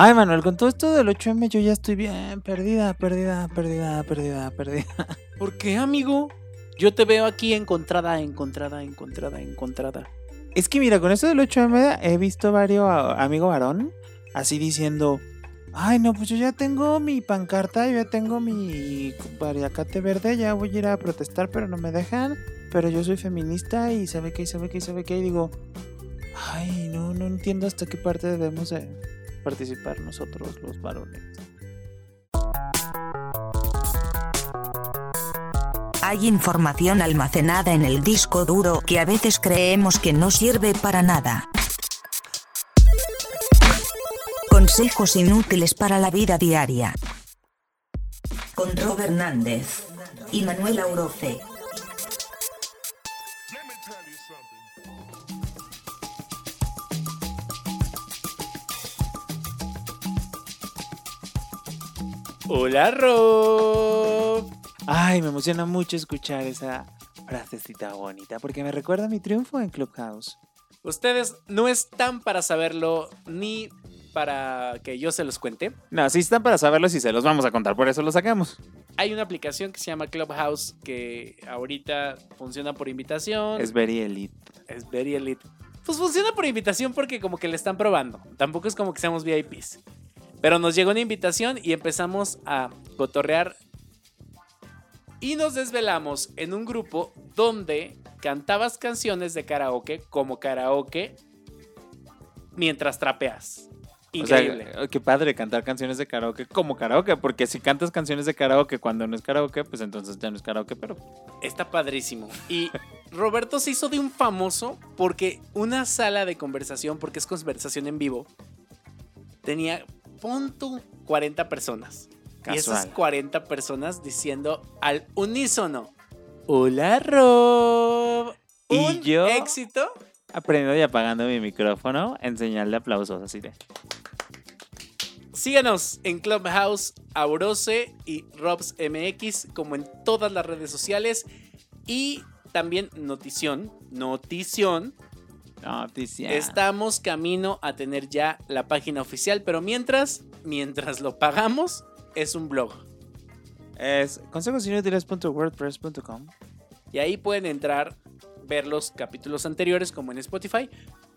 Ay, Manuel, con todo esto del 8M yo ya estoy bien perdida, perdida, perdida, perdida, perdida. ¿Por qué, amigo? Yo te veo aquí encontrada, encontrada, encontrada, encontrada. Es que mira, con esto del 8M he visto varios amigos varón así diciendo, ay no, pues yo ya tengo mi pancarta, yo ya tengo mi variacate verde, ya voy a ir a protestar, pero no me dejan, pero yo soy feminista y sabe qué, sabe qué, sabe qué, y digo, ay no, no entiendo hasta qué parte debemos de participar nosotros los varones. Hay información almacenada en el disco duro que a veces creemos que no sirve para nada. Consejos inútiles para la vida diaria. Con Rob Hernández y Manuel Auroce. Hola, Rob. Ay, me emociona mucho escuchar esa frasecita bonita porque me recuerda a mi triunfo en Clubhouse. Ustedes no están para saberlo ni para que yo se los cuente. No, sí están para saberlo si se los vamos a contar, por eso lo sacamos. Hay una aplicación que se llama Clubhouse que ahorita funciona por invitación. Es very elite. Es very elite. Pues funciona por invitación porque como que le están probando. Tampoco es como que seamos VIPs. Pero nos llegó una invitación y empezamos a cotorrear. Y nos desvelamos en un grupo donde cantabas canciones de karaoke como karaoke mientras trapeas. Increíble. O sea, qué padre cantar canciones de karaoke como karaoke, porque si cantas canciones de karaoke cuando no es karaoke, pues entonces ya no es karaoke, pero... Está padrísimo. Y Roberto se hizo de un famoso porque una sala de conversación, porque es conversación en vivo, tenía punto 40 personas. Y esas 40 personas diciendo al unísono, hola Rob. Y yo... éxito aprendiendo y apagando mi micrófono en señal de aplausos, así de. Síganos en Clubhouse, Aurose y Robs MX, como en todas las redes sociales. Y también Notición. Notición. Notición. Estamos camino a tener ya la página oficial, pero mientras, mientras lo pagamos, es un blog. Es consejosinútiles.wordpress.com. Y ahí pueden entrar ver los capítulos anteriores como en Spotify,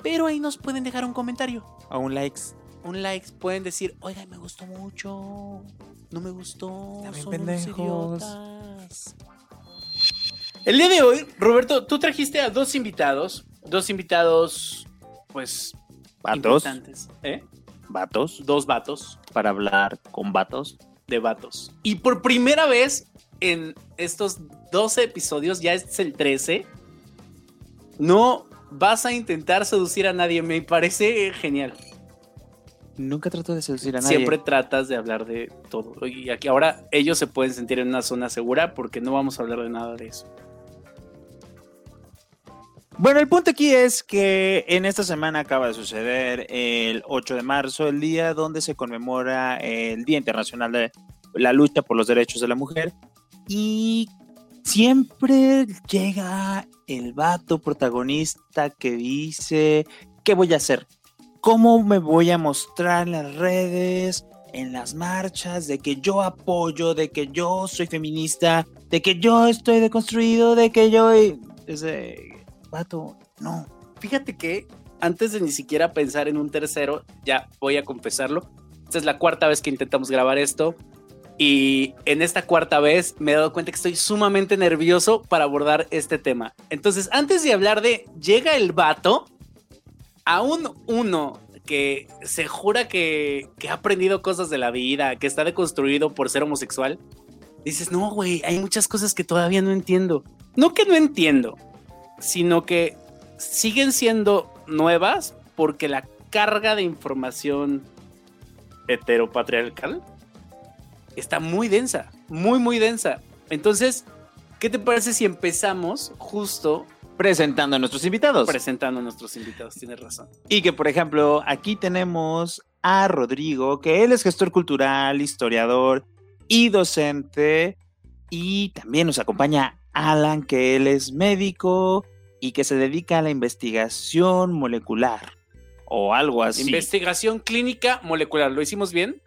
pero ahí nos pueden dejar un comentario. O un likes. Un like, pueden decir, oiga, me gustó mucho, no me gustó, También son pendejos. idiotas. El día de hoy, Roberto, tú trajiste a dos invitados, dos invitados, pues, Vatos. ¿eh? Vatos. Dos vatos Para hablar con vatos. de vatos. Y por primera vez en estos 12 episodios, ya es el 13, no vas a intentar seducir a nadie. Me parece genial. Nunca trato de seducir a nadie. Siempre tratas de hablar de todo. Y aquí ahora ellos se pueden sentir en una zona segura porque no vamos a hablar de nada de eso. Bueno, el punto aquí es que en esta semana acaba de suceder el 8 de marzo, el día donde se conmemora el Día Internacional de la Lucha por los Derechos de la Mujer. Y siempre llega el vato protagonista que dice, ¿qué voy a hacer? ¿Cómo me voy a mostrar en las redes, en las marchas, de que yo apoyo, de que yo soy feminista, de que yo estoy deconstruido, de que yo... Ese vato, no. Fíjate que antes de ni siquiera pensar en un tercero, ya voy a confesarlo. Esta es la cuarta vez que intentamos grabar esto. Y en esta cuarta vez me he dado cuenta que estoy sumamente nervioso para abordar este tema. Entonces, antes de hablar de llega el vato, aún uno que se jura que, que ha aprendido cosas de la vida, que está deconstruido por ser homosexual, dices, no, güey, hay muchas cosas que todavía no entiendo. No que no entiendo, sino que siguen siendo nuevas porque la carga de información heteropatriarcal está muy densa, muy, muy densa. Entonces, ¿qué te parece si empezamos justo Presentando a nuestros invitados. presentando a nuestros invitados? Tienes razón. Y que, por ejemplo, aquí tenemos a Rodrigo, que él es gestor cultural, historiador y docente. Y también nos acompaña Alan, que él es médico y que se dedica a la investigación molecular. o algo así. Investigación clínica molecular. ¿Lo hicimos bien?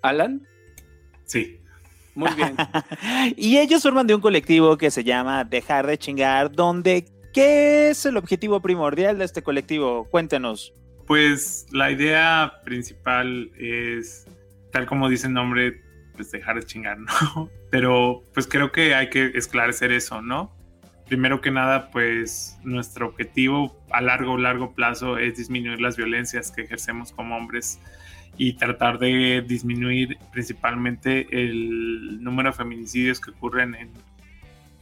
¿Alan? Sí. Muy bien. y ellos forman de un colectivo que se llama Dejar de Chingar, donde ¿qué es el objetivo primordial de este colectivo? Cuéntenos. Pues la idea principal es, tal como dice el nombre, pues dejar de chingar, ¿no? Pero pues creo que hay que esclarecer eso, ¿no? Primero que nada, pues nuestro objetivo a largo, largo plazo es disminuir las violencias que ejercemos como hombres y tratar de disminuir principalmente el número de feminicidios que ocurren en,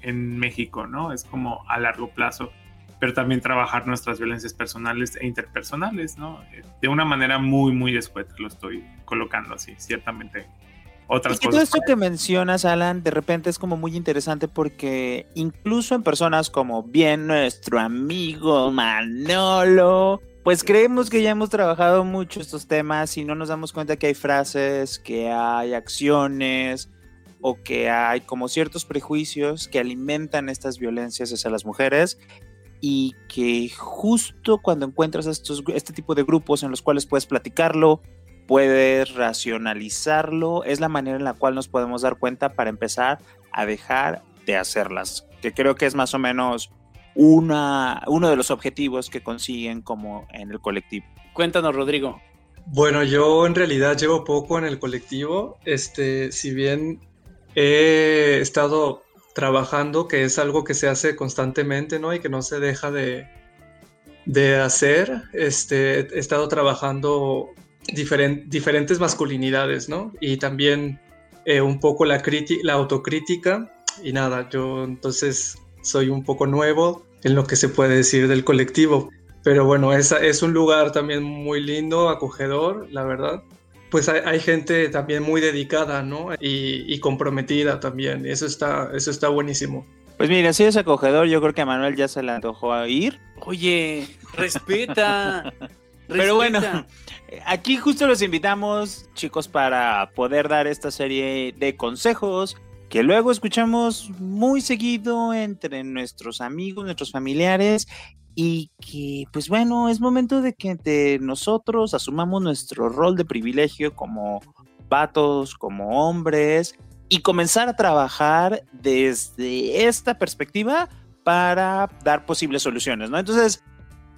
en México, ¿no? Es como a largo plazo pero también trabajar nuestras violencias personales e interpersonales, ¿no? De una manera muy, muy escueta, lo estoy colocando así, ciertamente. Otras y que todo esto que mencionas, Alan, de repente es como muy interesante porque incluso en personas como bien nuestro amigo Manolo, pues creemos que ya hemos trabajado mucho estos temas y no nos damos cuenta que hay frases, que hay acciones o que hay como ciertos prejuicios que alimentan estas violencias hacia las mujeres y que justo cuando encuentras estos, este tipo de grupos en los cuales puedes platicarlo, puedes racionalizarlo, es la manera en la cual nos podemos dar cuenta para empezar a dejar de hacerlas, que creo que es más o menos una, uno de los objetivos que consiguen como en el colectivo. Cuéntanos, Rodrigo. Bueno, yo en realidad llevo poco en el colectivo, este, si bien he estado trabajando, que es algo que se hace constantemente, ¿no? Y que no se deja de, de hacer. Este, he estado trabajando diferentes masculinidades, ¿no? Y también eh, un poco la, la autocrítica. Y nada, yo entonces soy un poco nuevo en lo que se puede decir del colectivo. Pero bueno, es, es un lugar también muy lindo, acogedor, la verdad pues hay, gente también muy dedicada, ¿no? Y, comprometida también. Eso está, eso está buenísimo. Pues mira, si es acogedor, yo creo que a Manuel ya se le antojó a ir. Oye, respeta. Pero bueno, aquí justo los invitamos, chicos, para poder dar esta serie de consejos que luego escuchamos muy seguido entre nuestros amigos, nuestros familiares y que pues bueno, es momento de que nosotros asumamos nuestro rol de privilegio como vatos, como hombres y comenzar a trabajar desde esta perspectiva para dar posibles soluciones, ¿no? Entonces,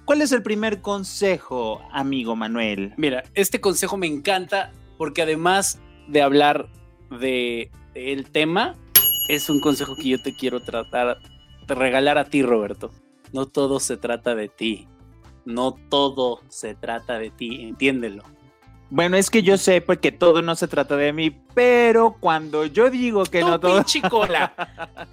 ¿cuál es el primer consejo, amigo Manuel? Mira, este consejo me encanta porque además de hablar de, el tema, es un consejo que yo te quiero tratar de regalar a ti, Roberto no todo se trata de ti. No todo se trata de ti, entiéndelo. Bueno, es que yo sé porque todo no se trata de mí, pero cuando yo digo que no todo. Chicola.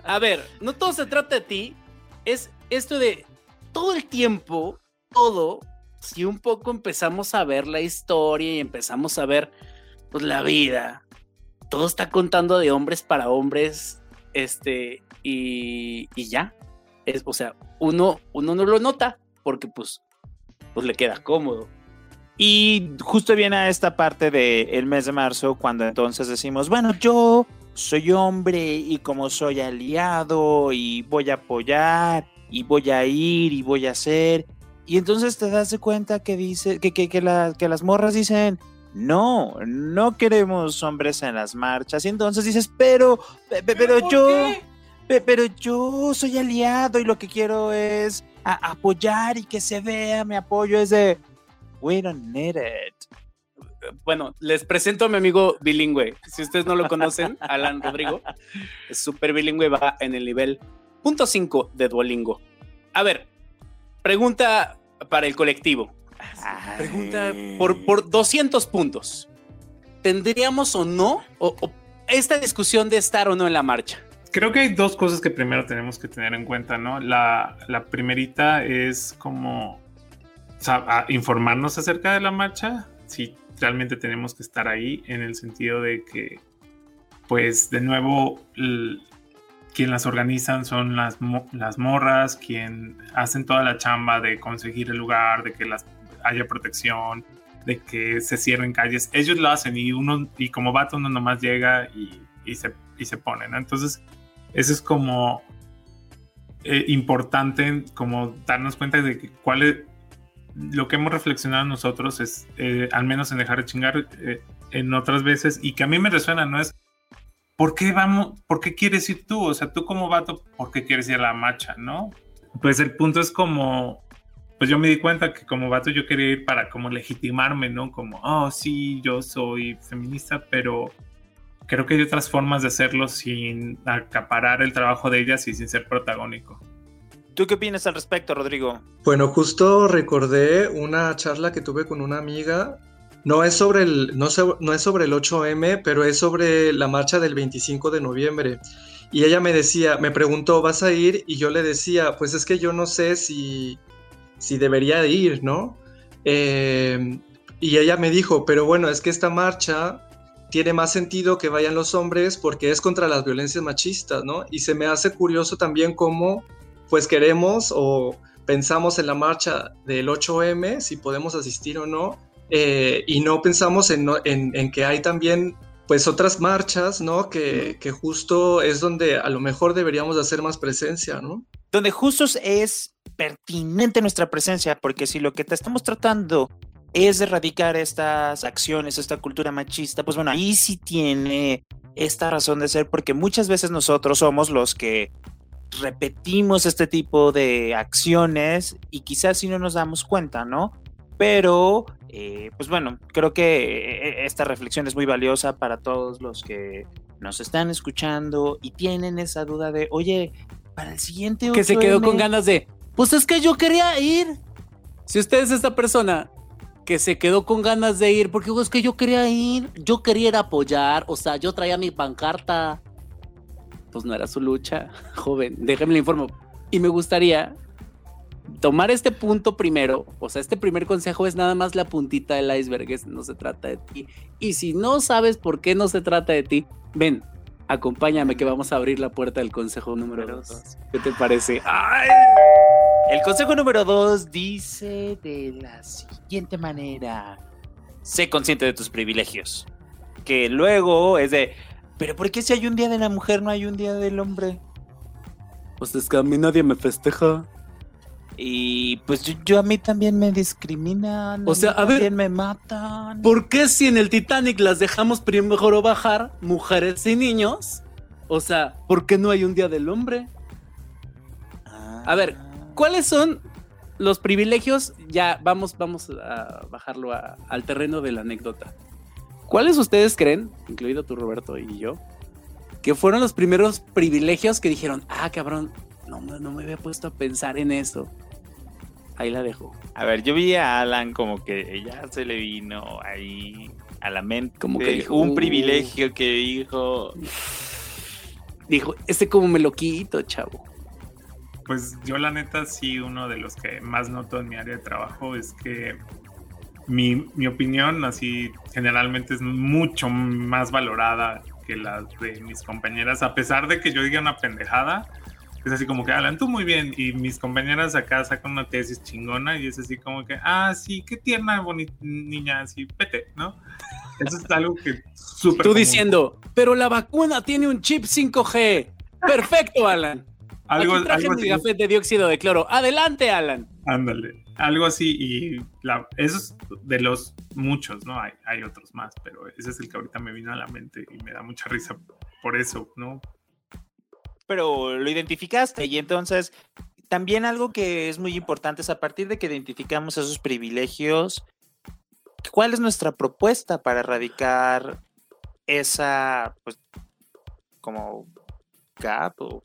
A ver, no todo se trata de ti. Es esto de todo el tiempo, todo, si un poco empezamos a ver la historia y empezamos a ver pues la vida, todo está contando de hombres para hombres, este, y, y ya o sea, uno, uno no lo nota porque pues, pues le queda cómodo. Y justo viene a esta parte del mes de marzo cuando entonces decimos, bueno, yo soy hombre y como soy aliado y voy a apoyar y voy a ir y voy a hacer. Y entonces te das cuenta que dice que, que, que, que las morras dicen, no, no queremos hombres en las marchas. Y entonces dices, pero, pero, yo, pero yo soy aliado y lo que quiero es apoyar y que se vea mi apoyo. Es de, we don't need it. Bueno, les presento a mi amigo bilingüe. Si ustedes no lo conocen, Alan Rodrigo, es súper bilingüe, va en el nivel punto 5 de Duolingo. A ver, pregunta para el colectivo. Pregunta por, por 200 puntos. ¿Tendríamos o no esta discusión de estar o no en la marcha? creo que hay dos cosas que primero tenemos que tener en cuenta, ¿no? La, primerita es como informarnos acerca de la marcha, si realmente tenemos que estar ahí, en el sentido de que, pues, de nuevo, quien las organizan son las, las morras, quien hacen toda la chamba de conseguir el lugar, de que las, haya protección, de que se cierren calles. Ellos lo hacen y uno, y como vato uno nomás llega y, y se, y se pone. Entonces, eso es como eh, importante, como darnos cuenta de cuál es lo que hemos reflexionado nosotros es, eh, al menos en dejar de chingar, eh, en otras veces, y que a mí me resuena, ¿no? Es, ¿por qué vamos, por qué quieres ir tú? O sea, tú como vato, ¿por qué quieres ir a la marcha, no? Pues el punto es como, pues yo me di cuenta que como vato yo quería ir para como legitimarme, ¿no? Como, oh, sí, yo soy feminista, pero creo que hay otras formas de hacerlo sin acaparar el trabajo de ellas y sin ser protagónico. ¿Tú qué opinas al respecto, Rodrigo? Bueno, justo recordé una charla que tuve con una amiga. No es sobre el, no, no es sobre el 8M, pero es sobre la marcha del 25 de noviembre. Y ella me decía, me preguntó, ¿vas a ir? Y yo le decía, pues es que yo no sé si, si debería ir, ¿no? Eh, y ella me dijo, pero bueno, es que esta marcha tiene más sentido que vayan los hombres porque es contra las violencias machistas, ¿no? Y se me hace curioso también cómo pues queremos o pensamos en la marcha del 8M, si podemos asistir o no, eh, y no pensamos en, en, que hay también pues otras marchas, ¿no? Que, que, justo es donde a lo mejor deberíamos hacer más presencia, ¿no? Donde justo es pertinente nuestra presencia, porque si lo que te estamos tratando es erradicar estas acciones, esta cultura machista, pues bueno, ahí sí tiene esta razón de ser, porque muchas veces nosotros somos los que repetimos este tipo de acciones y quizás si no nos damos cuenta, ¿no? Pero, eh, pues bueno, creo que eh, esta reflexión es muy valiosa para todos los que nos están escuchando y tienen esa duda de, oye, para el siguiente... Que se quedó con ganas de, pues es que yo quería ir. Si usted es esta persona que se quedó con ganas de ir, porque es que yo quería ir, yo quería ir a apoyar, o sea, yo traía mi pancarta, pues no era su lucha, joven, déjame le informo. Y me gustaría tomar este punto primero, o sea, este primer consejo es nada más la puntita del iceberg, no se trata de ti. Y si no sabes por qué no se trata de ti, ven, acompáñame que vamos a abrir la puerta del consejo número dos. ¿Qué te parece? El consejo número dos dice de la siguiente manera, sé consciente de tus privilegios, que luego es de, pero ¿por qué si hay un día de la mujer no hay un día del hombre? Pues es que a mí nadie me festeja. Y pues yo, a mí también me discriminan. O sea, a ver. me matan. ¿Por qué si en el Titanic las dejamos primero bajar, mujeres y niños? O sea, ¿por qué no hay un día del hombre? A ver, ¿cuáles son los privilegios? Ya vamos, vamos a bajarlo al terreno de la anécdota. ¿Cuáles ustedes creen, incluido tú Roberto y yo, que fueron los primeros privilegios que dijeron, ah, cabrón, no, no me había puesto a pensar en eso? Ahí la dejo. A ver, yo vi a Alan como que ya se le vino ahí a la mente. Como que dijo, un uh". privilegio que dijo. Dijo, este como me lo quito, chavo. Pues yo la neta sí, uno de los que más noto en mi área de trabajo es que mi, mi, opinión así generalmente es mucho más valorada que la de mis compañeras, a pesar de que yo diga una pendejada, es así como que hablan tú muy bien y mis compañeras acá sacan una tesis chingona y es así como que, ah, sí, qué tierna, bonita niña, así, pete, ¿no? Eso es algo que súper... Tú diciendo, pero la vacuna tiene un chip 5G. Perfecto, Alan. Algo, Aquí traje algo mi café de dióxido de cloro. Adelante, Alan. Ándale algo así y la, eso es de los muchos, ¿no? Hay, hay otros más, pero ese es el que ahorita me vino a la mente y me da mucha risa por eso, ¿no? Pero lo identificaste y entonces también algo que es muy importante es a partir de que identificamos esos privilegios, ¿cuál es nuestra propuesta para erradicar esa, pues, como Cap o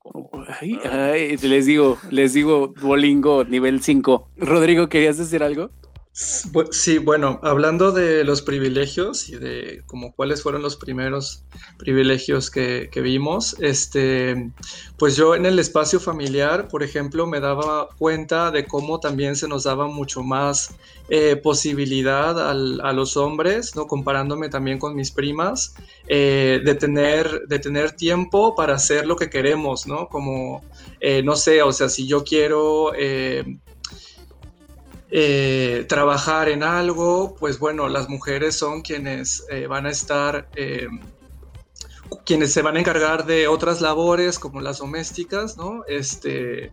les digo, les digo, Bolingo nivel 5. Rodrigo, ¿querías decir algo? Sí, bueno, hablando de los privilegios y de como cuáles fueron los primeros privilegios que, vimos, este, pues yo en el espacio familiar, por ejemplo, me daba cuenta de cómo también se nos daba mucho más eh, posibilidad a los hombres, ¿no? comparándome también con mis primas, eh, de, tener, de tener tiempo para hacer lo que queremos, ¿no? Como, eh, no sé, o sea, si yo quiero eh, trabajar en algo, pues bueno, las mujeres son quienes eh, van a estar, eh, quienes se van a encargar de otras labores como las domésticas, ¿no? Este,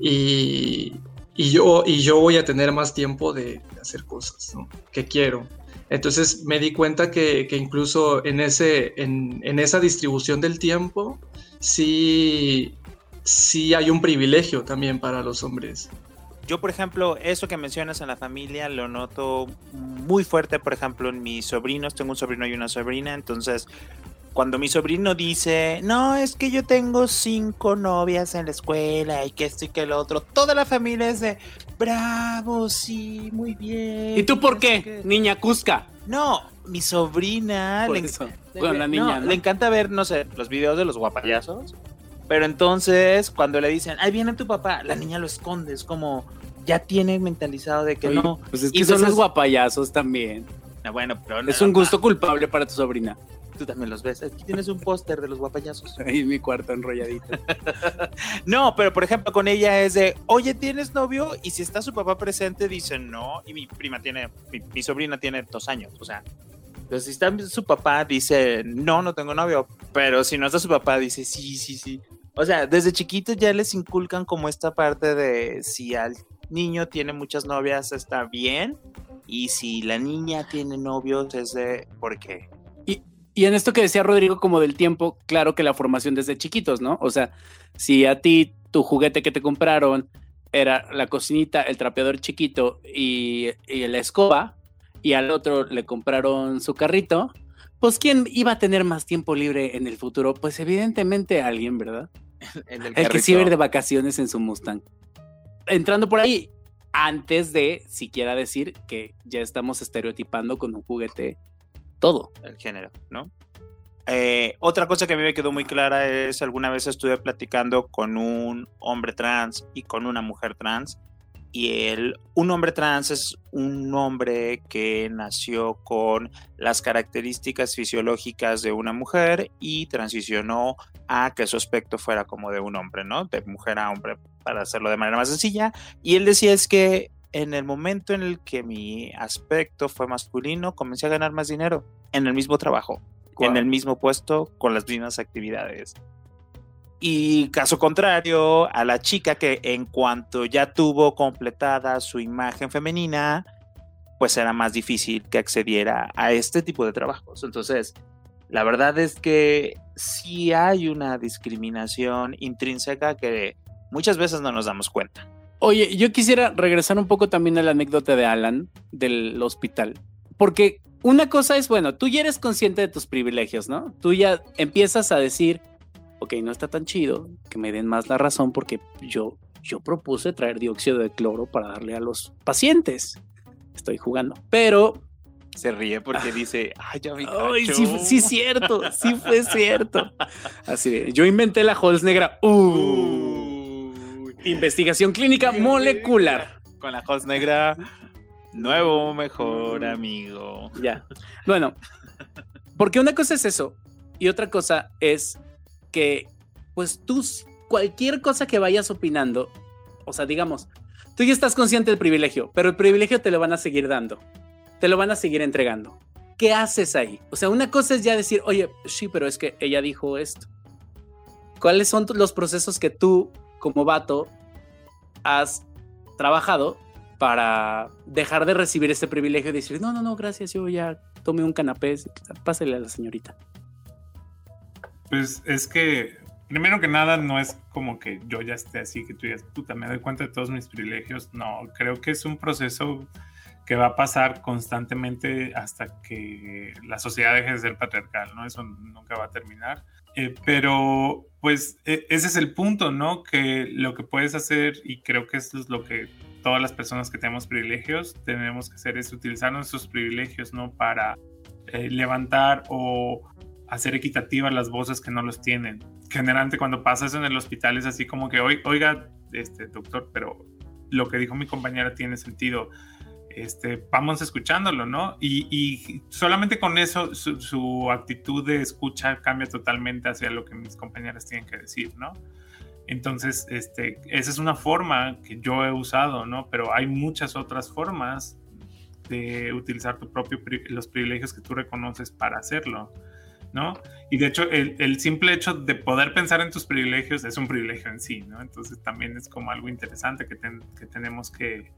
y, y yo, y yo voy a tener más tiempo de, hacer cosas que quiero. Entonces me di cuenta que, incluso en, ese, en, en, esa distribución del tiempo, sí, sí hay un privilegio también para los hombres. Yo, por ejemplo, eso que mencionas en la familia lo noto muy fuerte, por ejemplo, en mis sobrinos. Tengo un sobrino y una sobrina, entonces cuando mi sobrino dice, no, es que yo tengo cinco novias en la escuela y que esto y que lo otro, toda la familia es de, bravo, sí, muy bien. ¿Y tú por qué, niña Cusca? No, mi sobrina, le, la niña, le encanta ver, no sé, los videos de los guapayazos. Pero entonces, cuando le dicen, ahí viene tu papá, la niña lo esconde, es como, ya tiene mentalizado de que no. Pues es que son los guapayazos también. Ah, bueno, pero es un gusto culpable para tu sobrina. Tú también los ves. Aquí tienes un póster de los guapayazos. Ahí mi cuarto enrolladito. no, pero por ejemplo, con ella es de, oye, ¿tienes novio? Y si está su papá presente, dice no. Y mi prima tiene, mi, sobrina tiene dos años. O sea, entonces si está su papá, dice no, no tengo novio. Pero si no está su papá, dice sí, sí, sí. O sea, desde chiquitos ya les inculcan como esta parte de si al niño tiene muchas novias está bien y si la niña tiene novios es de por qué. Y, y en esto que decía Rodrigo como del tiempo, claro que la formación desde chiquitos, ¿no? O sea, si a ti tu juguete que te compraron era la cocinita, el trapeador chiquito y, y la escoba, y al otro le compraron su carrito, pues ¿quién iba a tener más tiempo libre en el futuro? Pues evidentemente alguien, ¿verdad? el, que sí va de vacaciones en su Mustang. Entrando por ahí, antes de siquiera decir que ya estamos estereotipando con un juguete todo. El género, ¿no? Eh, otra cosa que a mí me quedó muy clara es alguna vez estuve platicando con un hombre trans y con una mujer trans y el, un hombre trans es un hombre que nació con las características fisiológicas de una mujer y transicionó a que su aspecto fuera como de un hombre, ¿no? De mujer a hombre, para hacerlo de manera más sencilla. Y él decía es que en el momento en el que mi aspecto fue masculino, comencé a ganar más dinero en el mismo trabajo, en el mismo puesto, con las mismas actividades. Y caso contrario, a la chica que en cuanto ya tuvo completada su imagen femenina, pues era más difícil que accediera a este tipo de trabajos. Entonces, la verdad es que sí hay una discriminación intrínseca que muchas veces no nos damos cuenta. Oye, yo quisiera regresar un poco también a la anécdota de Alan del hospital, porque una cosa es, bueno, tú ya eres consciente de tus privilegios, ¿no? Tú ya empiezas a decir, ok, no está tan chido, que me den más la razón porque yo, yo propuse traer dióxido de cloro para darle a los pacientes. Estoy jugando, pero... Se ríe porque ah. dice, ay, ya. Ay, sí, sí, cierto, sí fue cierto. Así de, yo inventé la Halls negra. Uh, investigación clínica molecular. Con la Halls negra, nuevo mejor amigo. Ya. Bueno, porque una cosa es eso y otra cosa es que pues tú cualquier cosa que vayas opinando, o sea, digamos, tú ya estás consciente del privilegio, pero el privilegio te lo van a seguir dando, te lo van a seguir entregando. ¿Qué haces ahí? O sea, una cosa es ya decir, oye, sí, pero es que ella dijo esto. ¿Cuáles son los procesos que tú, como vato, has trabajado para dejar de recibir este privilegio y decir, no, no, no, gracias, yo ya tomé un canapé, pásale a la señorita? Pues es que, primero que nada, no es como que yo ya esté así, que tú ya, puta, me doy cuenta de todos mis privilegios. No, creo que es un proceso que va a pasar constantemente hasta que la sociedad deje de ser patriarcal, ¿no? Eso nunca va a terminar. Eh, pero, pues, e, ese es el punto, ¿no? Que lo que puedes hacer, y creo que eso es lo que todas las personas que tenemos privilegios tenemos que hacer, es utilizar nuestros privilegios, ¿no? Para eh, levantar o hacer equitativas las voces que no los tienen. Generalmente cuando pasa eso en el hospital es así como que, oiga, este doctor, pero lo que dijo mi compañera tiene sentido. Este, vamos escuchándolo, ¿no? Y, solamente con eso su, actitud de escucha cambia totalmente hacia lo que mis compañeras tienen que decir, ¿no? Entonces, este, esa es una forma que yo he usado, ¿no? Pero hay muchas otras formas de utilizar tu propio, los privilegios que tú reconoces para hacerlo. ¿No? Y de hecho, el, simple hecho de poder pensar en tus privilegios es un privilegio en sí, ¿no? Entonces también es como algo interesante que, que tenemos que,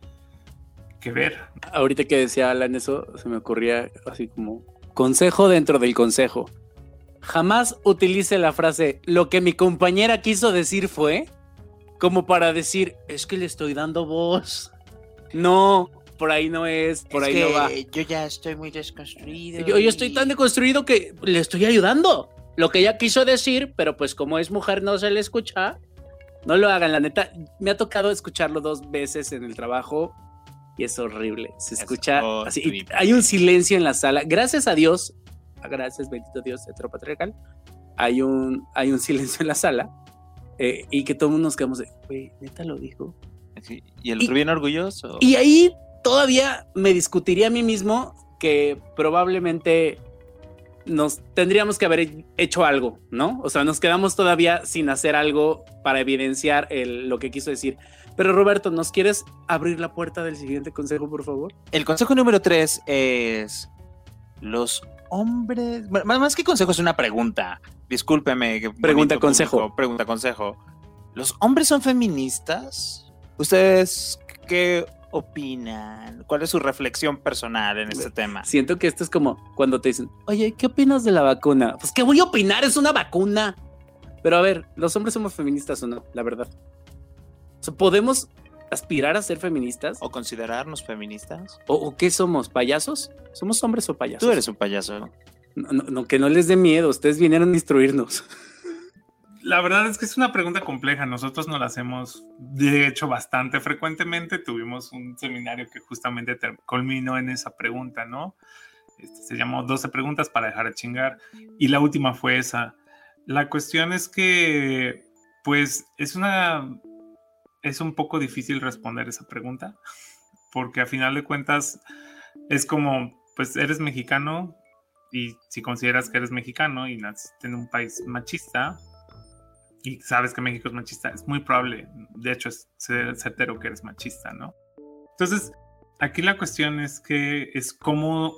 que ver. Ahorita que decía Alan eso, se me ocurría así como consejo dentro del consejo. Jamás utilice la frase lo que mi compañera quiso decir fue como para decir es que le estoy dando voz. No, por ahí no es, por es ahí que no va. Yo ya estoy muy desconstruido. Yo, yo estoy tan deconstruido que le estoy ayudando. Lo que ella quiso decir, pero pues como es mujer no se le escucha. No lo hagan, la neta. Me ha tocado escucharlo dos veces en el trabajo y es horrible. Se Es escucha así. y horrible. hay un silencio en la sala. Gracias a Dios, gracias, bendito Dios, heteropatriarcal. Hay un, hay un silencio en la sala eh, y que todos nos quedamos de, güey, neta lo dijo. Sí, Y el otro bien orgulloso. Y ahí todavía me discutiría a mí mismo que probablemente nos tendríamos que haber hecho algo, ¿no? O sea, nos quedamos todavía sin hacer algo para evidenciar el- lo que quiso decir. Pero Roberto, ¿nos quieres abrir la puerta del siguiente consejo, por favor? El consejo número tres es los hombres. bueno, más, que consejo es una pregunta. Discúlpeme. Pregunta, consejo. público, Pregunta consejo. ¿Los hombres son feministas? ¿Ustedes qué opinan? ¿Cuál es su reflexión personal en este tema? Siento que esto es como cuando te dicen, oye, ¿qué opinas de la vacuna? Pues, ¿qué voy a opinar? Es una vacuna. Pero a ver, ¿los hombres somos feministas o no? La verdad. O sea, ¿Podemos aspirar a ser feministas? ¿O considerarnos feministas? ¿O, o qué somos? ¿Payasos? ¿Somos hombres o payasos? Tú eres un payaso. No, no, no, que no les dé miedo, ustedes vinieron a instruirnos. La verdad es que es una pregunta compleja. Nosotros nos la hacemos, de hecho, bastante frecuentemente. Tuvimos un seminario que justamente culminó en esa pregunta, ¿no? Este, se llamó 12 preguntas para dejar de chingar. Y la última fue esa. La cuestión es que, pues, es una. Es un poco difícil responder esa pregunta. Porque a final de cuentas, es como, pues, eres mexicano. Y si consideras que eres mexicano y naciste en un país machista, y sabes que México es machista, es muy probable, de hecho es cer- certero que eres machista, ¿no? Entonces, aquí la cuestión es que es cómo,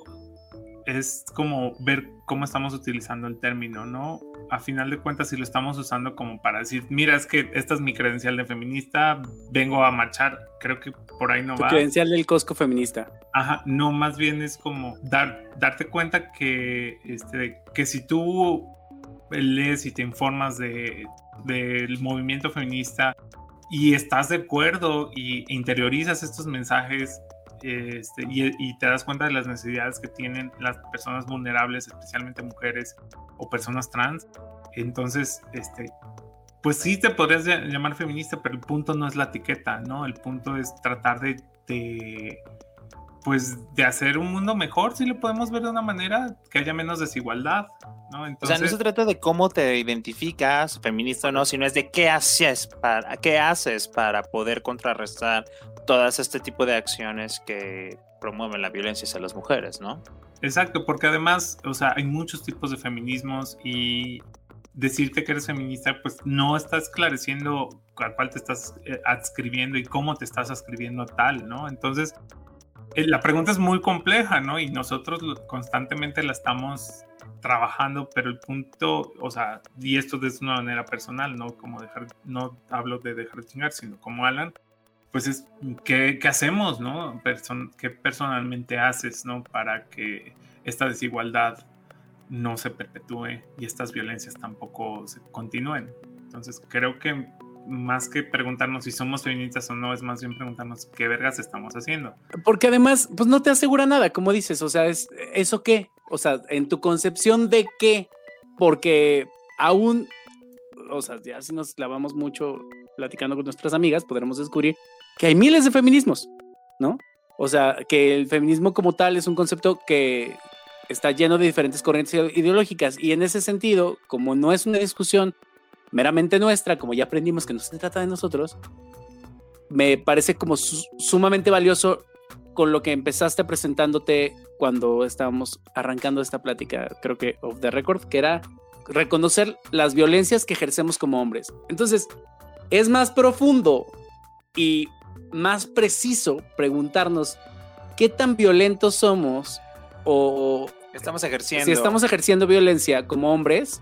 es como ver cómo estamos utilizando el término, ¿no? A final de cuentas, si lo estamos usando como para decir, mira, es que esta es mi credencial de feminista, vengo a marchar, creo que por ahí no Tu va. credencial del Costco feminista. Ajá, no, más bien es como dar, darte cuenta que, este, que si tú lees y te informas de, del movimiento feminista y estás de acuerdo y interiorizas estos mensajes este, y, te das cuenta de las necesidades que tienen las personas vulnerables, especialmente mujeres o personas trans, entonces, este, pues sí te podrías ll- llamar feminista, pero el punto no es la etiqueta, ¿no? El punto es tratar de pues de hacer un mundo mejor, si lo podemos ver de una manera que haya menos desigualdad, ¿no? O sea, no se trata de cómo te identificas, feminista o no, sino es de qué haces para, qué haces para poder contrarrestar todas este tipo de acciones que promueven la violencia hacia las mujeres, ¿no? exacto, porque además, o sea, hay muchos tipos de feminismos y decirte que eres feminista, pues no está esclareciendo a cuál te estás eh, adscribiendo y cómo te estás adscribiendo a tal, ¿no? Entonces, la pregunta es muy compleja, ¿no? Y nosotros constantemente la estamos trabajando, pero el punto, o sea, y esto de una manera personal, no como dejar, no hablo de dejar de chingar, sino como Alan, pues es qué, qué hacemos, ¿no? Person- ¿Qué personalmente haces, ¿no? Para que esta desigualdad no se perpetúe y estas violencias tampoco se continúen. Entonces creo que más que preguntarnos si somos feministas o no, es más bien preguntarnos qué vergas estamos haciendo. Porque además, pues no te asegura nada, como dices, o sea, es eso qué, o sea, en tu concepción de qué, porque aún, o sea, ya si nos clavamos mucho platicando con nuestras amigas, podremos descubrir que hay miles de feminismos, ¿no? O sea, que el feminismo como tal es un concepto que está lleno de diferentes corrientes ideológicas y en ese sentido, como no es una discusión meramente nuestra, como ya aprendimos que no se trata de nosotros, me parece como su- sumamente valioso con lo que empezaste presentándote cuando estábamos arrancando esta plática, creo que off the record, que era reconocer las violencias que ejercemos como hombres. Entonces, es más profundo y más preciso preguntarnos qué tan violentos somos o Estamos ejerciendo. Si estamos ejerciendo violencia como hombres,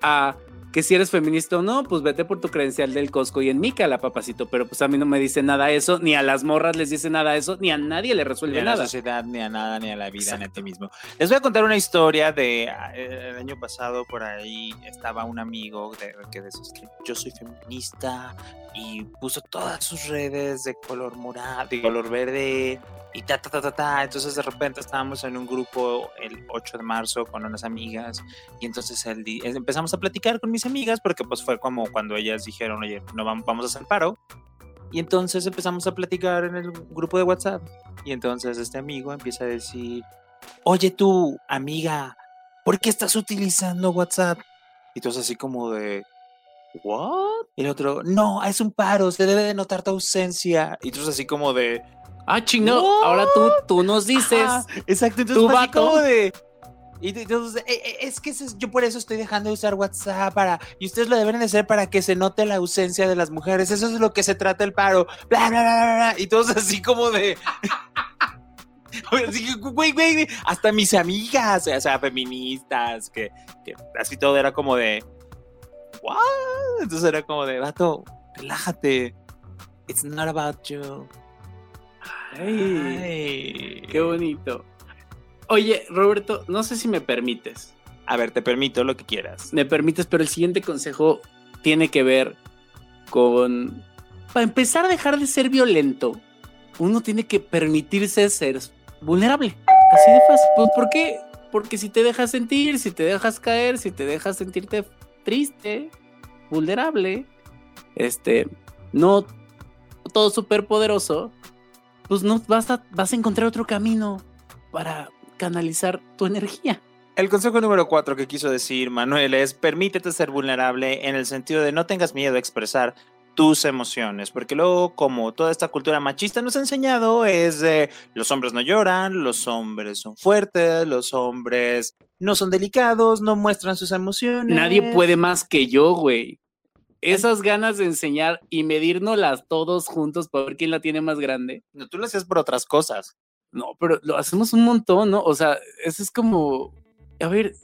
a que si eres feminista o no, pues vete por tu credencial del Costco y en la papacito. Pero pues a mí no me dice nada eso, ni a las morras les dice nada eso, ni a nadie le resuelve ni a nada. la sociedad, ni a nada, ni a la vida, ni a ti mismo. Les voy a contar una historia de eh, el año pasado por ahí estaba un amigo de, que decía que yo soy feminista y puso todas sus redes de color morado, de color verde y ta, ta, ta, ta, ta. Entonces de repente estábamos en un grupo el 8 de marzo con unas amigas y entonces el empezamos a platicar con mis amigas porque pues fue como cuando ellas dijeron, oye, no vamos, a hacer paro. Y entonces empezamos a platicar en el grupo de WhatsApp y entonces este amigo empieza a decir, oye tú, amiga, ¿por qué estás utilizando WhatsApp? Y entonces así como de, ¿what? Y el otro, no, es un paro, se debe de notar tu ausencia. Y entonces así como de, Ah, chino, ahora tú, tú nos dices. exacto, entonces fue así como de. Y entonces, eh, eh, es que yo por eso estoy dejando de usar WhatsApp para. Y ustedes lo deben de hacer para que se note la ausencia de las mujeres. Eso es lo que se trata el paro. Bla, bla, bla, bla. Y todos así como de. Así, güey, güey, hasta mis amigas, o sea, feministas, que, que así todo era como de. ¿What? Entonces era como de, vato, relájate. It's not about you. Ay, qué bonito. Oye, Roberto, no sé si me permites. A ver, te permito lo que quieras. Me permites, pero el siguiente consejo tiene que ver con... Para empezar a dejar de ser violento, uno tiene que permitirse ser vulnerable. Así de fácil. Pues, ¿Por qué? Porque si te dejas sentir, si te dejas caer, si te dejas sentirte triste, vulnerable, este, no todo súper poderoso, pues no vas a, vas a encontrar otro camino para canalizar tu energía. El consejo número cuatro que quiso decir Manuel es permítete ser vulnerable en el sentido de no tengas miedo a expresar tus emociones, porque luego como toda esta cultura machista nos ha enseñado es de los hombres no lloran, los hombres son fuertes, los hombres no son delicados, no muestran sus emociones. Nadie puede más que yo, güey esas ganas de enseñar y medirnoslas todos juntos para ver quién la tiene más grande. No, tú lo haces por otras cosas. No, pero lo hacemos un montón, ¿no? O sea, eso es como, a ver,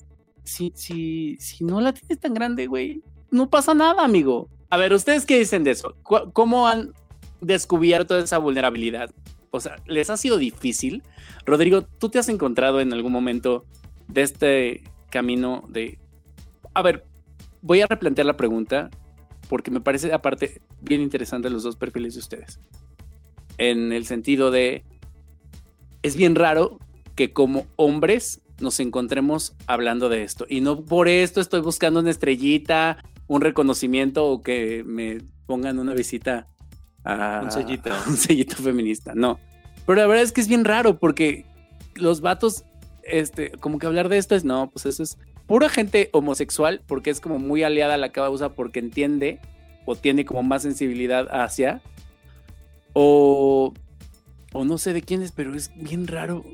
si, si, si no la tienes tan grande, güey, no pasa nada, amigo. A ver, ¿ustedes qué dicen de eso? ¿Cómo han descubierto esa vulnerabilidad? O sea, ¿les ha sido difícil? Rodrigo, ¿tú te has encontrado en algún momento de este camino de... A ver, voy a replantear la pregunta porque me parece aparte bien interesante los dos perfiles de ustedes. En el sentido de, es bien raro que como hombres nos encontremos hablando de esto. Y no por esto estoy buscando una estrellita, un reconocimiento o que me pongan una visita a un sellito. un sellito feminista. No. Pero la verdad es que es bien raro porque los vatos, este, como que hablar de esto es, no, pues eso es pura gente homosexual, porque es como muy aliada a la causa, porque entiende o tiene como más sensibilidad hacia, o, o no sé de quién es, pero es bien raro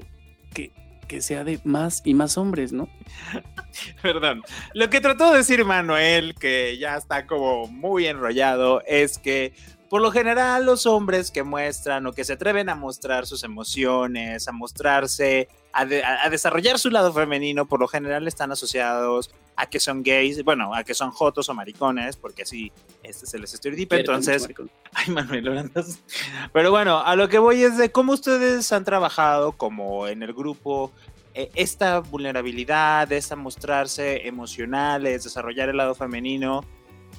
que, que sea de más y más hombres, ¿no? Perdón. Lo que trató de decir Manuel, que ya está como muy enrollado, es que por lo general los hombres que muestran o que se atreven a mostrar sus emociones, a mostrarse, a, desarrollar su lado femenino, por lo general están asociados a que son gays, bueno, a que son jotos o maricones, porque así este es el estereotipo. Entonces, ay Manuel, pero bueno, a lo que voy es de cómo ustedes han trabajado como en el grupo eh, esta vulnerabilidad, esta mostrarse emocionales, desarrollar el lado femenino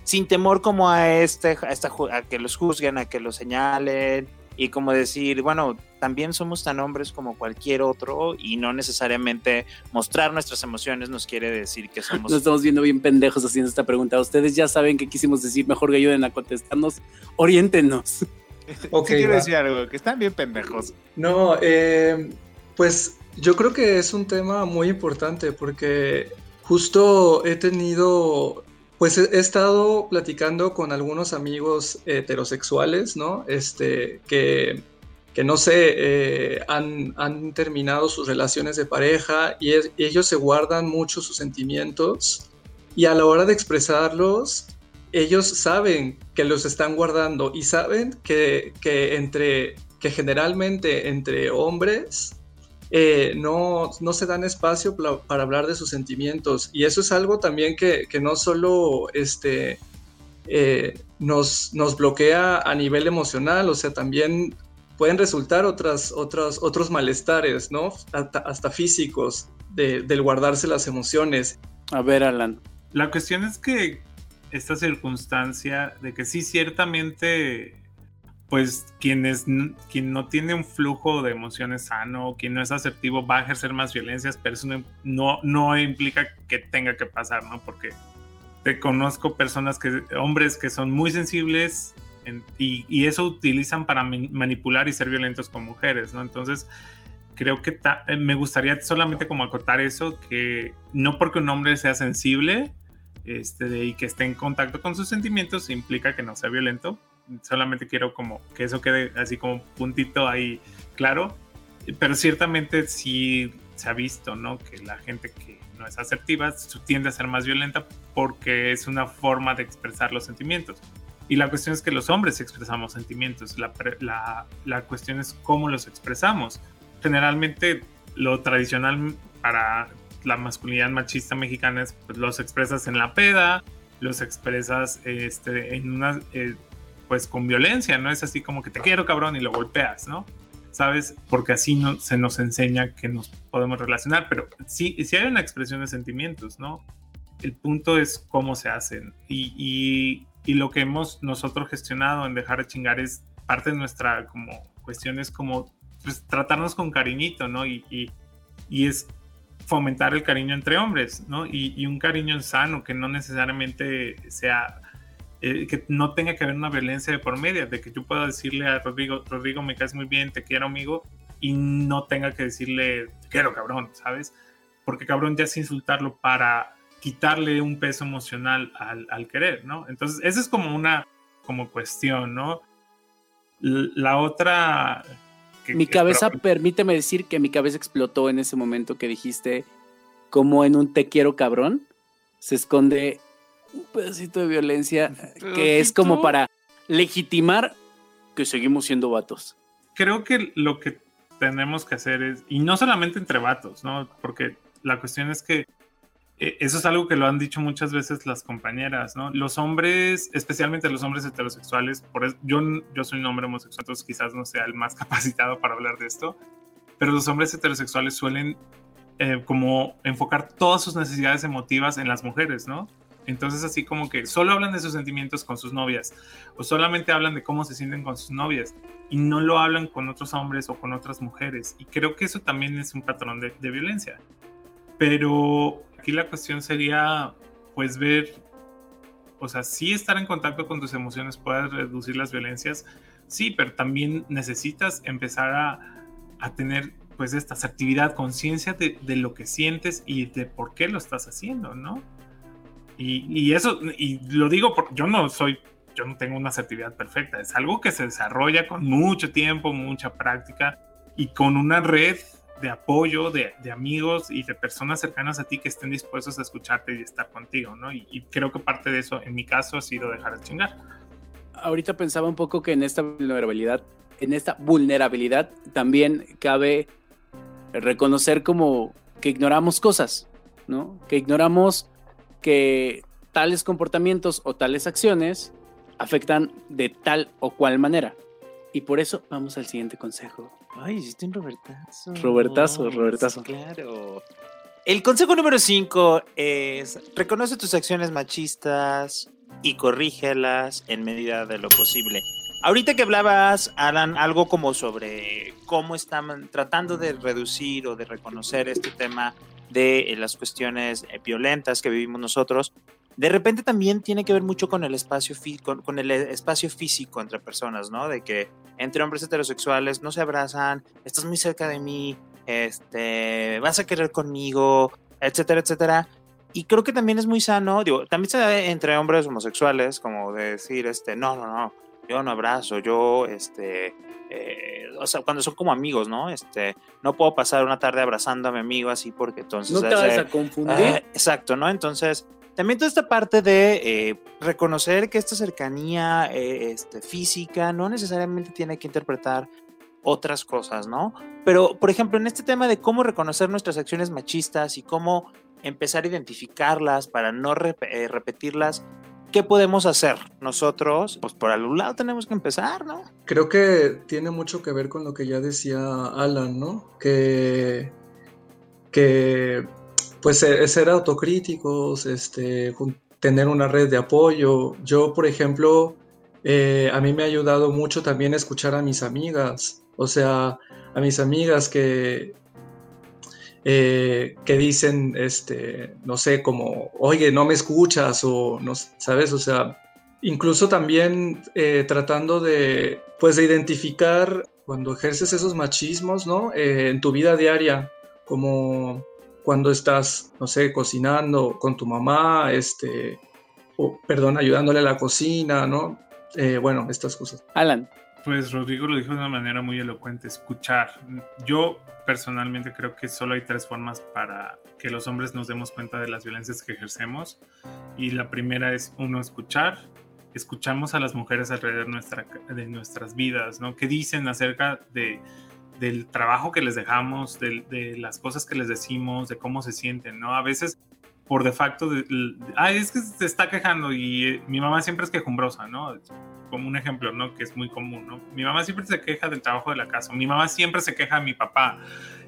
sin temor como a este, a, esta, a que los juzguen, a que los señalen y como decir, bueno, también somos tan hombres como cualquier otro y no necesariamente mostrar nuestras emociones nos quiere decir que somos... Nos estamos viendo bien pendejos haciendo esta pregunta. Ustedes ya saben que quisimos decir, mejor que ayuden a contestarnos, oriéntenos. Ok, quiero decir algo, que están bien pendejos. No, eh, pues yo creo que es un tema muy importante porque justo he tenido pues he, estado platicando con algunos amigos heterosexuales, ¿no? Este, que, que no sé, eh, han, han, terminado sus relaciones de pareja y, ellos se guardan mucho sus sentimientos y a la hora de expresarlos, ellos saben que los están guardando y saben que, que entre, que generalmente entre hombres, eh, no, no, se dan espacio para hablar de sus sentimientos. Y eso es algo también que, que no solo este, eh, nos, nos, bloquea a nivel emocional, o sea, también pueden resultar otras, otras, otros malestares, ¿no? Hasta, hasta físicos, de, del guardarse las emociones. A ver, Alan. La cuestión es que esta circunstancia de que sí, ciertamente pues quien, quien no tiene un flujo de emociones sano, quien no es asertivo, va a ejercer más violencias, pero eso no, no implica que tenga que pasar, ¿no? Porque te conozco personas que, hombres que son muy sensibles y, y, eso utilizan para manipular y ser violentos con mujeres, ¿no? Entonces, creo que me gustaría solamente como acotar eso, que no porque un hombre sea sensible este, y que esté en contacto con sus sentimientos implica que no sea violento, solamente quiero como que eso quede así como puntito ahí claro, pero ciertamente sí se ha visto, ¿no? Que la gente que no es asertiva tiende a ser más violenta porque es una forma de expresar los sentimientos. Y la cuestión es que los hombres expresamos sentimientos, la, la, la cuestión es cómo los expresamos. Generalmente lo tradicional para la masculinidad machista mexicana es pues, los expresas en la peda, los expresas este, en una, eh, pues con violencia, no es así como que te quiero cabrón y lo golpeas, ¿no? ¿Sabes? Porque así no, se nos enseña que nos podemos relacionar, pero sí, sí hay una expresión de sentimientos, ¿no? El punto es cómo se hacen y, y, lo que hemos nosotros gestionado en dejar de chingar es parte de nuestra como cuestiones como pues, tratarnos con cariñito, ¿no? Y, y, es fomentar el cariño entre hombres, ¿no? Y, un cariño sano que no necesariamente sea eh, que no tenga que haber una violencia de por medio, de que yo pueda decirle a Rodrigo, Rodrigo, me caes muy bien, te quiero amigo, y no tenga que decirle, te quiero cabrón, ¿sabes? Porque cabrón ya es insultarlo para quitarle un peso emocional al, al querer, ¿no? Entonces, esa es como una como cuestión, ¿no? La otra... Que, mi cabeza, permíteme decir que mi cabeza explotó en ese momento que dijiste, como en un te quiero cabrón, se esconde un pedacito de violencia que es como para legitimar que seguimos siendo vatos. Creo que lo que tenemos que hacer es, y no solamente entre vatos, ¿no? Porque la cuestión es que eh, eso es algo que lo han dicho muchas veces las compañeras, ¿no? Los hombres, especialmente los hombres heterosexuales, por eso, yo, yo soy un hombre homosexual, entonces quizás no sea el más capacitado para hablar de esto, pero los hombres heterosexuales suelen eh, como enfocar todas sus necesidades emotivas en las mujeres, ¿no? Entonces así como que solo hablan de sus sentimientos con sus novias o solamente hablan de cómo se sienten con sus novias y no lo hablan con otros hombres o con otras mujeres. Y creo que eso también es un patrón de, violencia. Pero aquí la cuestión sería pues ver, o sea, sí estar en contacto con tus emociones puede reducir las violencias, sí, pero también necesitas empezar a, tener pues esta actividad, conciencia de, de, lo que sientes y de por qué lo estás haciendo, ¿no? Y, eso, y lo digo porque yo no soy, yo no tengo una asertividad perfecta, es algo que se desarrolla con mucho tiempo, mucha práctica y con una red de apoyo de, amigos y de personas cercanas a ti que estén dispuestos a escucharte y estar contigo, ¿no? Y, creo que parte de eso, en mi caso, ha sido dejar de chingar. Ahorita pensaba un poco que en esta vulnerabilidad, en esta vulnerabilidad también cabe reconocer como que ignoramos cosas, ¿no? Que ignoramos que tales comportamientos o tales acciones afectan de tal o cual manera. Y por eso vamos al siguiente consejo. Ay, hiciste un Robertazo. Robertazo, Robertazo. claro. El consejo número 5 es reconoce tus acciones machistas y corrígelas en medida de lo posible. Ahorita que hablabas, Alan, algo como sobre cómo están tratando de reducir o de reconocer este tema de eh, las cuestiones eh, violentas que vivimos nosotros, de repente también tiene que ver mucho con el espacio, con, el espacio físico entre personas, ¿no? De que entre hombres heterosexuales no se abrazan, estás muy cerca de mí, este, vas a querer conmigo, etcétera, etcétera. Y creo que también es muy sano, digo, también se da entre hombres homosexuales, como de decir, este, no, no, no, yo no abrazo, yo, este, eh, o sea, cuando son como amigos, ¿no? Este, no puedo pasar una tarde abrazando a mi amigo así porque entonces... No te vas a confundir. Exacto, ¿no? Entonces, también toda esta parte de eh, reconocer que esta cercanía eh, este, física no necesariamente tiene que interpretar otras cosas, ¿no? Pero, por ejemplo, en este tema de cómo reconocer nuestras acciones machistas y cómo empezar a identificarlas para no eh, repetirlas, ¿qué podemos hacer nosotros? Pues por algún lado tenemos que empezar, ¿no? Creo que tiene mucho que ver con lo que ya decía Alan, ¿no? Que, que pues ser autocríticos, este, tener una red de apoyo. Yo, por ejemplo, eh, a mí me ha ayudado mucho también escuchar a mis amigas, o sea, a mis amigas que, eh, que dicen, este, no sé, como, oye, no me escuchas o, no, ¿sabes? O sea, incluso también eh, tratando de, pues, de identificar cuando ejerces esos machismos, ¿no? en tu vida diaria, como cuando estás, no sé, cocinando con tu mamá, este, o, perdón, ayudándole a la cocina, ¿no? Eh, bueno, estas cosas. Alan. Pues Rodrigo lo dijo de una manera muy elocuente, escuchar. Yo personalmente creo que solo hay tres formas para que los hombres nos demos cuenta de las violencias que ejercemos. Y la primera es, uno, escuchar. Escuchamos a las mujeres alrededor nuestra, de nuestras vidas, ¿no? ¿Qué dicen acerca de, del trabajo que les dejamos, de, las cosas que les decimos, de cómo se sienten, ¿no? A veces por de facto, de, es que se está quejando y eh, mi mamá siempre es quejumbrosa, ¿no? Como un ejemplo, ¿no? Que es muy común, ¿no? Mi mamá siempre se queja del trabajo de la casa, mi mamá siempre se queja de mi papá.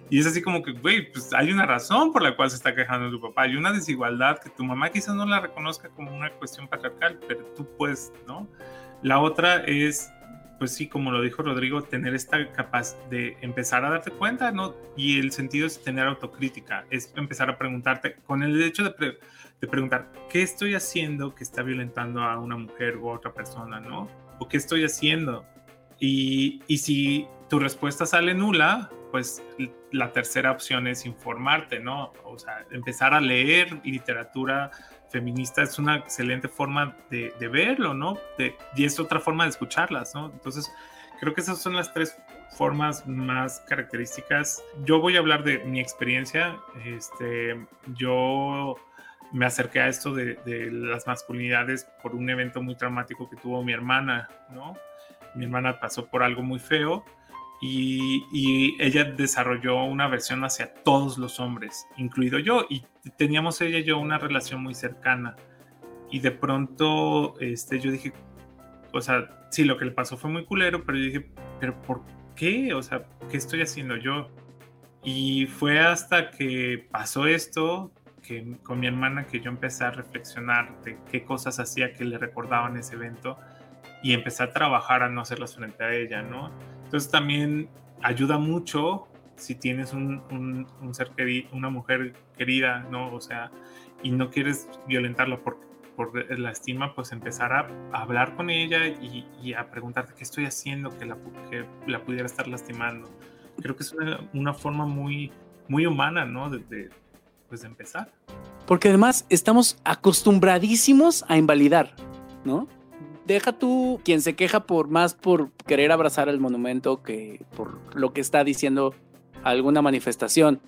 Y es así como que, güey, pues hay una razón por la cual se está quejando tu papá. Hay una desigualdad que tu mamá quizás no la reconozca como una cuestión patriarcal, pero tú puedes, ¿no? La otra es pues sí, como lo dijo Rodrigo, tener esta capaz de empezar a darte cuenta, ¿no? Y el sentido es tener autocrítica, es empezar a preguntarte, con el hecho de, de preguntar, ¿qué estoy haciendo que está violentando a una mujer u otra persona, ¿no? ¿O qué estoy haciendo? Y, y si tu respuesta sale nula, pues la tercera opción es informarte, ¿no? O sea, empezar a leer literatura feminista es una excelente forma de, verlo, ¿no? y es otra forma de escucharlas, ¿no? Entonces, creo que esas son las tres formas más características. Yo voy a hablar de mi experiencia. Este, yo me acerqué a esto de, las masculinidades por un evento muy traumático que tuvo mi hermana, ¿no? Mi hermana pasó por algo muy feo y, ella desarrolló una versión hacia todos los hombres, incluido yo, y teníamos ella y yo una relación muy cercana. Y de pronto este, yo dije, o sea, sí, lo que le pasó fue muy culero, pero yo dije, pero ¿por qué? O sea, ¿qué estoy haciendo yo? Y fue hasta que pasó esto, con mi hermana, que yo empecé a reflexionar de qué cosas hacía que le recordaban ese evento y empecé a trabajar a no hacerlas frente a ella, ¿no? Entonces también ayuda mucho si tienes un, ser querido, una mujer querida, ¿no? O sea, y no quieres violentarla por, por la estima, pues empezar a, hablar con ella y, a preguntarte qué estoy haciendo que la, que la pudiera estar lastimando. Creo que es una, forma muy, muy humana, ¿no? De, pues de empezar. Porque además estamos acostumbradísimos a invalidar, ¿no? deja tú quien se queja por más por querer abrazar el monumento que por lo que está diciendo alguna manifestación.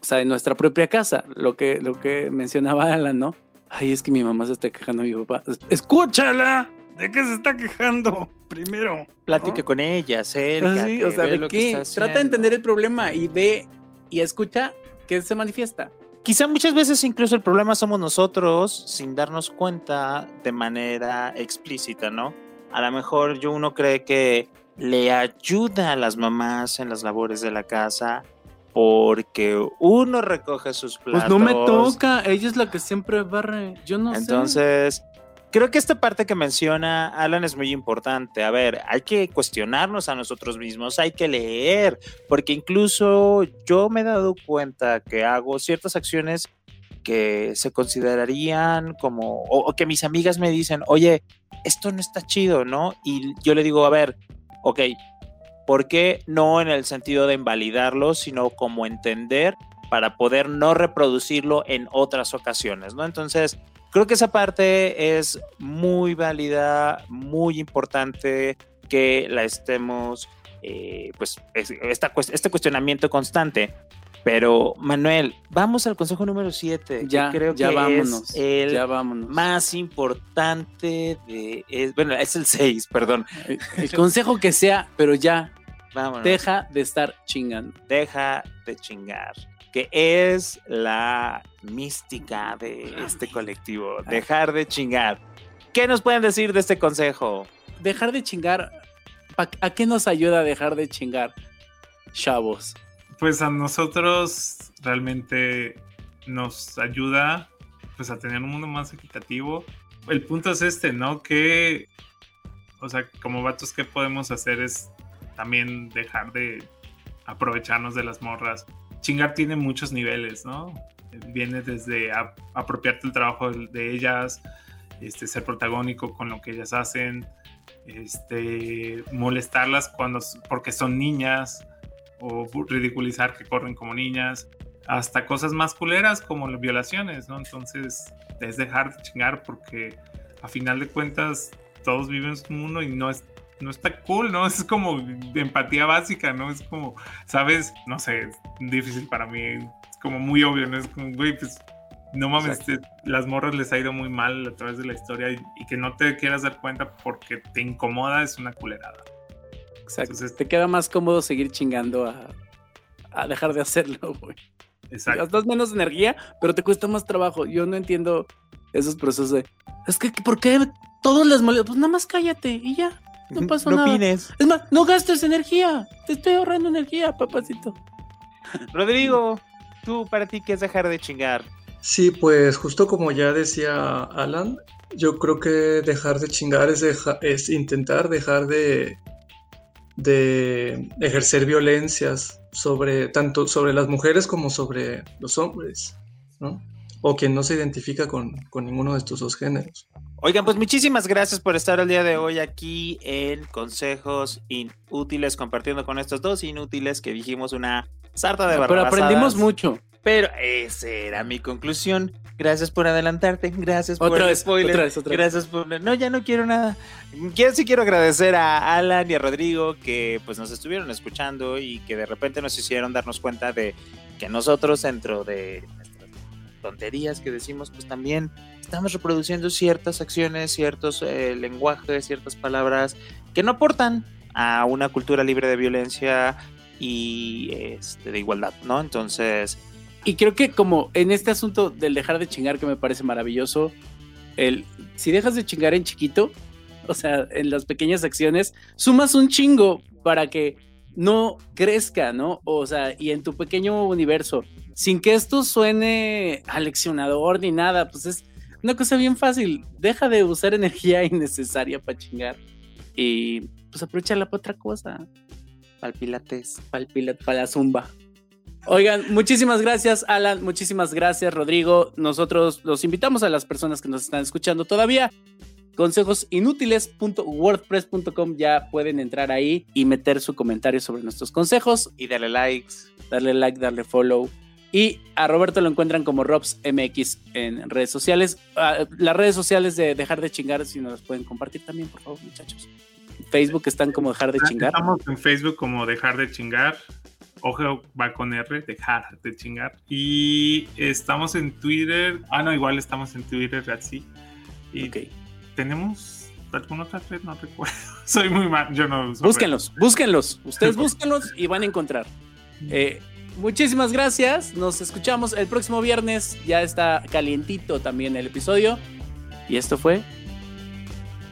O sea, en nuestra propia casa, lo que, lo que mencionaba Alan, ¿no? Ay, es que mi mamá se está quejando mi papá. Escúchala. ¿De qué se está quejando? Primero. Platique con ella, cerca. Sí, o sea, ¿de qué? Trata de entender el problema y ve y escucha que se manifiesta. Quizá muchas veces incluso el problema somos nosotros sin darnos cuenta de manera explícita, ¿no? A lo mejor yo uno cree que le ayuda a las mamás en las labores de la casa porque uno recoge sus platos. Pues no me toca, ella es la que siempre barre, yo no sé. Creo que esta parte que menciona Alan es muy importante. A ver, hay que cuestionarnos a nosotros mismos, hay que leer, porque incluso yo me he dado cuenta que hago ciertas acciones que se considerarían como, o, que mis amigas me dicen, oye, esto no está chido, ¿no? Y yo le digo, a ver, ok, ¿por qué no en el sentido de invalidarlo, sino como entender para poder no reproducirlo en otras ocasiones, ¿no? Entonces, Creo que esa parte es muy válida, muy importante que la estemos, eh, pues, esta, este cuestionamiento constante. Pero, Manuel, vamos al consejo número 7. Ya, creo ya que vámonos. Es el ya vámonos. más importante de. bueno, es el 6, perdón. El, consejo que sea, pero ya. Vámonos. Deja de estar chingando. Deja de chingar. Que es la mística de este colectivo. Dejar de chingar. ¿Qué nos pueden decir de este consejo? Dejar de chingar. ¿pa- ¿A qué nos ayuda a dejar de chingar? Chavos. Pues a nosotros realmente nos ayuda pues a tener un mundo más equitativo. El punto es este, ¿no? Que, o sea, como vatos, ¿qué podemos hacer? Es también dejar de aprovecharnos de las morras. Chingar tiene muchos niveles, ¿no? Viene desde a- apropiarte el trabajo de ellas, este, ser protagónico con lo que ellas hacen, este, molestarlas cuando, porque son niñas, o ridiculizar que corren como niñas, hasta cosas más culeras como las violaciones, ¿no? Entonces, es dejar de chingar porque a final de cuentas todos viven en un mundo y no es no está cool, ¿no? Es como de empatía básica, ¿no? Es como, ¿sabes? No sé, es difícil para mí, es como muy obvio, ¿no? Es como, güey, pues no mames, te- las morras les ha ido muy mal a través de la historia y, y que no te quieras dar cuenta porque te incomoda es una culerada. Exacto. Entonces- te queda más cómodo seguir chingando a, a dejar de hacerlo, güey. Exacto. Gastas menos energía, pero te cuesta más trabajo. Yo no entiendo esos procesos de. Es que, ¿por qué todos les molesta? Pues nada más cállate y ya. No pasó no nada. opines. Es más, no gastes energía. Te estoy ahorrando energía, papacito. Rodrigo, tú, para ti, ¿qué es dejar de chingar? Sí, pues justo como ya decía Alan, yo creo que dejar de chingar es, deja- es intentar dejar de, de ejercer violencias sobre tanto sobre las mujeres como sobre los hombres, ¿no? O quien no se identifica con, con ninguno de estos dos géneros. Oigan, pues muchísimas gracias por estar el día de hoy aquí en Consejos Inútiles, compartiendo con estos dos inútiles que dijimos una sarta de Pero barbasadas. aprendimos mucho. Pero esa era mi conclusión. Gracias por adelantarte, gracias por Otra el vez, spoiler, otra vez, otra vez. gracias por... No, ya no quiero nada. Quiero, sí quiero agradecer a Alan y a Rodrigo que pues nos estuvieron escuchando y que de repente nos hicieron darnos cuenta de que nosotros dentro de tonterías que decimos pues también estamos reproduciendo ciertas acciones, ciertos eh, lenguajes, ciertas palabras que no aportan a una cultura libre de violencia y este, de igualdad, ¿no? Entonces... Y creo que como en este asunto del dejar de chingar que me parece maravilloso, el si dejas de chingar en chiquito, o sea, en las pequeñas acciones, sumas un chingo para que no crezca, ¿no? O sea, y en tu pequeño universo, sin que esto suene aleccionador ni nada, pues es una cosa bien fácil. Deja de usar energía innecesaria para chingar y pues aprovechala para otra cosa, Al Pilates. para el pilat, para la zumba. Oigan, muchísimas gracias, Alan. Muchísimas gracias, Rodrigo. Nosotros los invitamos a las personas que nos están escuchando todavía. Consejosinútiles.wordpress.com ya pueden entrar ahí y meter su comentario sobre nuestros consejos, Y dale likes. darle like, darle follow. Y a Roberto lo encuentran como RobsMX en redes sociales. Ah, las redes sociales de Dejar de Chingar, si nos las pueden compartir también, por favor, muchachos. Facebook están como Dejar de Chingar. Estamos en Facebook como Dejar de Chingar. Ojo, va con R, Dejar de Chingar. Y estamos en Twitter. Ah, no, igual estamos en Twitter, así. Y Ok. Tenemos alguna otra red, no recuerdo. Soy muy mal, yo no uso Búsquenlos, búsquenlos. Ustedes búsquenlos y van a encontrar. Eh, muchísimas gracias. Nos escuchamos el próximo viernes. Ya está calientito también el episodio. Y esto fue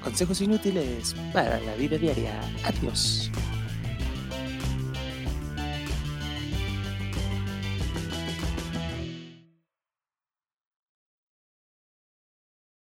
Consejos inútiles para la vida diaria. Adiós.